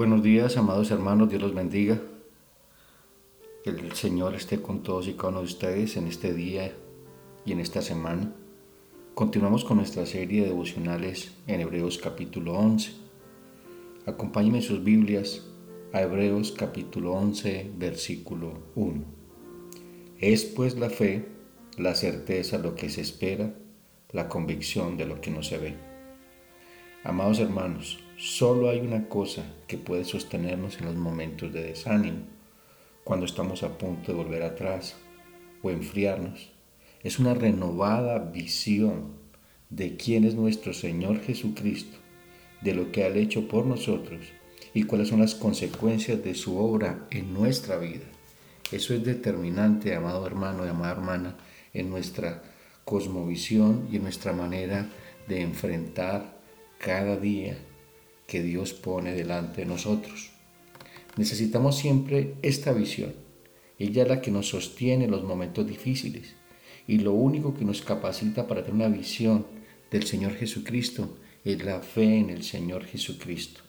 Buenos días, amados hermanos, Dios los bendiga. El Señor esté con todos y con ustedes en este día y en esta semana. Continuamos con nuestra serie de devocionales en Hebreos capítulo 11. Acompáñenme sus Biblias a Hebreos capítulo 11, versículo 1. Es pues la fe, la certeza de lo que se espera, la convicción de lo que no se ve. Amados hermanos, Solo hay una cosa que puede sostenernos en los momentos de desánimo, cuando estamos a punto de volver atrás o enfriarnos. Es una renovada visión de quién es nuestro Señor Jesucristo, de lo que ha hecho por nosotros y cuáles son las consecuencias de su obra en nuestra vida. Eso es determinante, amado hermano y amada hermana, en nuestra cosmovisión y en nuestra manera de enfrentar cada día que Dios pone delante de nosotros. Necesitamos siempre esta visión. Ella es la que nos sostiene en los momentos difíciles y lo único que nos capacita para tener una visión del Señor Jesucristo es la fe en el Señor Jesucristo.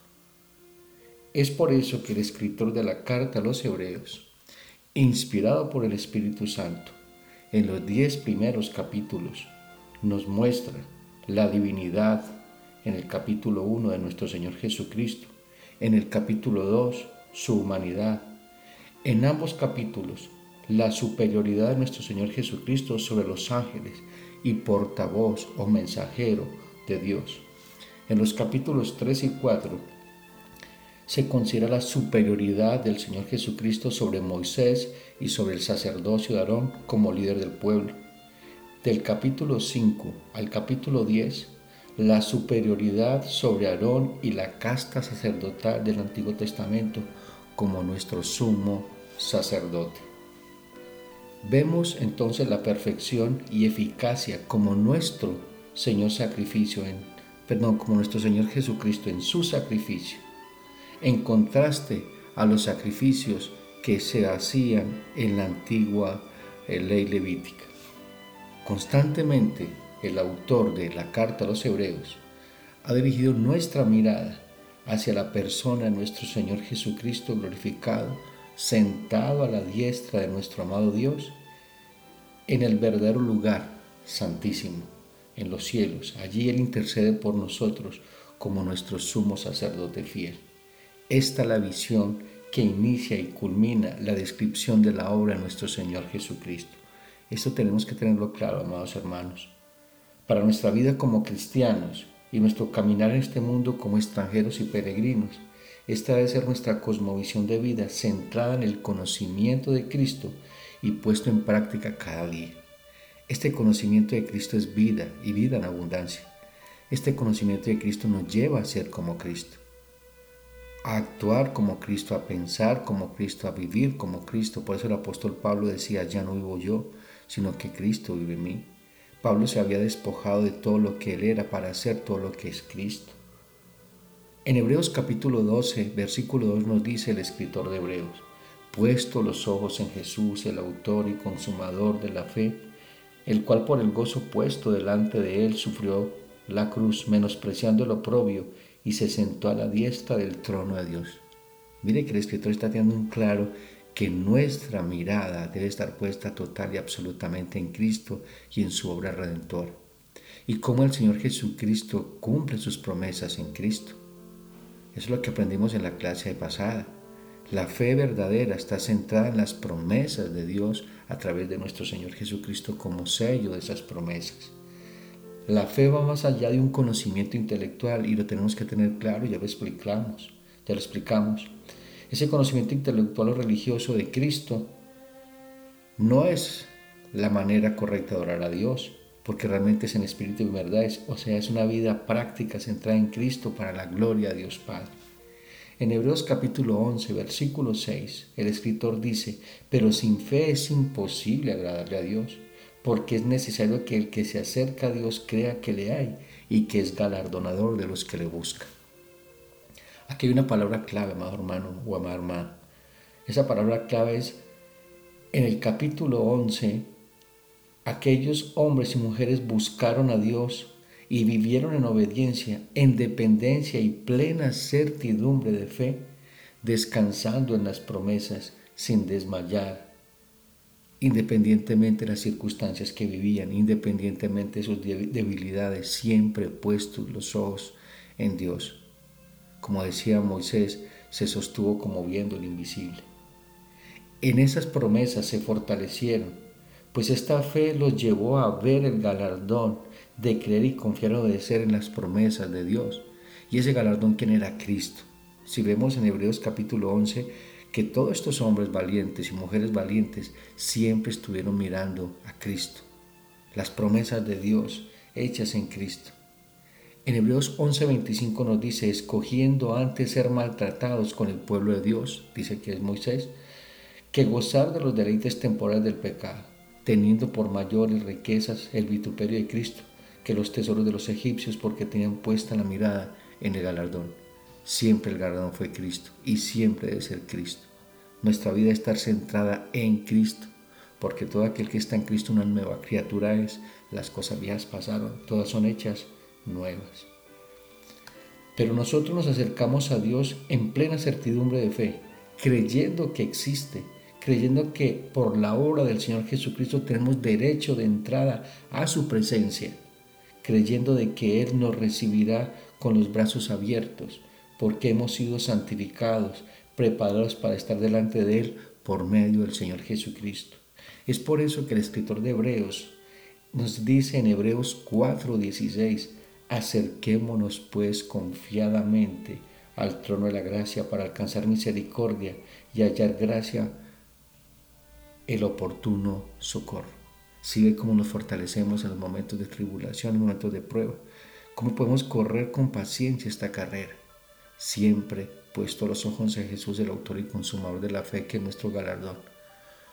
Es por eso que el escritor de la carta a los Hebreos, inspirado por el Espíritu Santo, en los diez primeros capítulos, nos muestra la divinidad en el capítulo 1 de nuestro Señor Jesucristo, en el capítulo 2 su humanidad. En ambos capítulos la superioridad de nuestro Señor Jesucristo sobre los ángeles y portavoz o mensajero de Dios. En los capítulos 3 y 4 se considera la superioridad del Señor Jesucristo sobre Moisés y sobre el sacerdocio de Aarón como líder del pueblo. Del capítulo 5 al capítulo 10 la superioridad sobre Aarón y la casta sacerdotal del Antiguo Testamento como nuestro sumo sacerdote. Vemos entonces la perfección y eficacia como nuestro Señor sacrificio en perdón, como nuestro Señor Jesucristo en su sacrificio, en contraste a los sacrificios que se hacían en la antigua eh, ley levítica. Constantemente el autor de la carta a los hebreos, ha dirigido nuestra mirada hacia la persona de nuestro Señor Jesucristo glorificado, sentado a la diestra de nuestro amado Dios, en el verdadero lugar santísimo, en los cielos. Allí Él intercede por nosotros como nuestro sumo sacerdote fiel. Esta es la visión que inicia y culmina la descripción de la obra de nuestro Señor Jesucristo. Esto tenemos que tenerlo claro, amados hermanos para nuestra vida como cristianos y nuestro caminar en este mundo como extranjeros y peregrinos. Esta debe ser nuestra cosmovisión de vida centrada en el conocimiento de Cristo y puesto en práctica cada día. Este conocimiento de Cristo es vida y vida en abundancia. Este conocimiento de Cristo nos lleva a ser como Cristo, a actuar como Cristo, a pensar como Cristo, a vivir como Cristo. Por eso el apóstol Pablo decía, ya no vivo yo, sino que Cristo vive en mí. Pablo se había despojado de todo lo que él era para hacer todo lo que es Cristo. En Hebreos capítulo 12, versículo 2 nos dice el escritor de Hebreos, puesto los ojos en Jesús, el autor y consumador de la fe, el cual por el gozo puesto delante de él sufrió la cruz, menospreciando el oprobio, y se sentó a la diestra del trono de Dios. Mire que el escritor está teniendo un claro que nuestra mirada debe estar puesta total y absolutamente en Cristo y en su obra redentora. Y cómo el Señor Jesucristo cumple sus promesas en Cristo. Eso es lo que aprendimos en la clase de pasada. La fe verdadera está centrada en las promesas de Dios a través de nuestro Señor Jesucristo como sello de esas promesas. La fe va más allá de un conocimiento intelectual y lo tenemos que tener claro, ya lo explicamos, ya lo explicamos. Ese conocimiento intelectual o religioso de Cristo no es la manera correcta de orar a Dios, porque realmente es en espíritu y verdad, o sea, es una vida práctica centrada en Cristo para la gloria de Dios Padre. En Hebreos capítulo 11, versículo 6, el escritor dice, pero sin fe es imposible agradarle a Dios, porque es necesario que el que se acerca a Dios crea que le hay y que es galardonador de los que le buscan. Aquí hay una palabra clave, amado hermano o amada hermana. Esa palabra clave es en el capítulo 11, aquellos hombres y mujeres buscaron a Dios y vivieron en obediencia, en dependencia y plena certidumbre de fe, descansando en las promesas sin desmayar, independientemente de las circunstancias que vivían, independientemente de sus debilidades, siempre puestos los ojos en Dios. Como decía Moisés, se sostuvo como viendo el invisible. En esas promesas se fortalecieron, pues esta fe los llevó a ver el galardón de creer y confiar obedecer en las promesas de Dios. Y ese galardón, ¿quién era Cristo? Si vemos en Hebreos capítulo 11 que todos estos hombres valientes y mujeres valientes siempre estuvieron mirando a Cristo. Las promesas de Dios hechas en Cristo. En Hebreos 11:25 nos dice, escogiendo antes ser maltratados con el pueblo de Dios, dice que es Moisés, que gozar de los deleites temporales del pecado, teniendo por mayores riquezas el vituperio de Cristo que los tesoros de los egipcios porque tenían puesta la mirada en el galardón. Siempre el galardón fue Cristo y siempre debe ser Cristo. Nuestra vida estar centrada en Cristo, porque todo aquel que está en Cristo una nueva criatura es. Las cosas viejas pasaron, todas son hechas nuevas. Pero nosotros nos acercamos a Dios en plena certidumbre de fe, creyendo que existe, creyendo que por la obra del Señor Jesucristo tenemos derecho de entrada a su presencia, creyendo de que Él nos recibirá con los brazos abiertos, porque hemos sido santificados, preparados para estar delante de Él por medio del Señor Jesucristo. Es por eso que el escritor de Hebreos nos dice en Hebreos 4:16, acerquémonos pues confiadamente al trono de la gracia para alcanzar misericordia y hallar gracia el oportuno socorro. Si ve cómo nos fortalecemos en los momentos de tribulación, en los momentos de prueba, cómo podemos correr con paciencia esta carrera, siempre puesto los ojos en Jesús, el autor y consumador de la fe, que es nuestro galardón,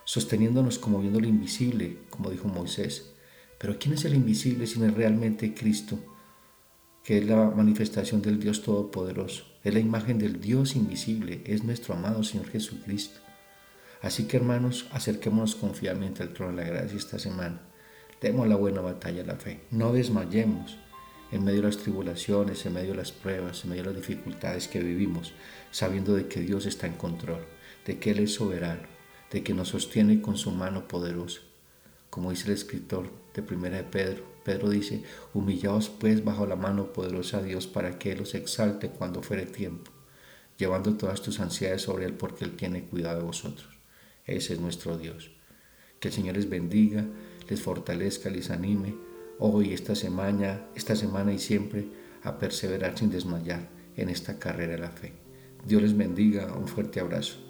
sosteniéndonos como viendo lo invisible, como dijo Moisés. Pero ¿quién es el invisible si no es realmente Cristo? Que es la manifestación del Dios Todopoderoso, es la imagen del Dios invisible, es nuestro amado Señor Jesucristo. Así que hermanos, acerquémonos confiadamente al trono de la gracia esta semana. Demos la buena batalla la fe. No desmayemos en medio de las tribulaciones, en medio de las pruebas, en medio de las dificultades que vivimos, sabiendo de que Dios está en control, de que Él es soberano, de que nos sostiene con su mano poderosa. Como dice el escritor de Primera de Pedro, Pedro dice, humillaos pues bajo la mano poderosa de Dios para que Él os exalte cuando fuere tiempo, llevando todas tus ansiedades sobre Él porque Él tiene cuidado de vosotros. Ese es nuestro Dios. Que el Señor les bendiga, les fortalezca, les anime hoy, esta semana, esta semana y siempre a perseverar sin desmayar en esta carrera de la fe. Dios les bendiga, un fuerte abrazo.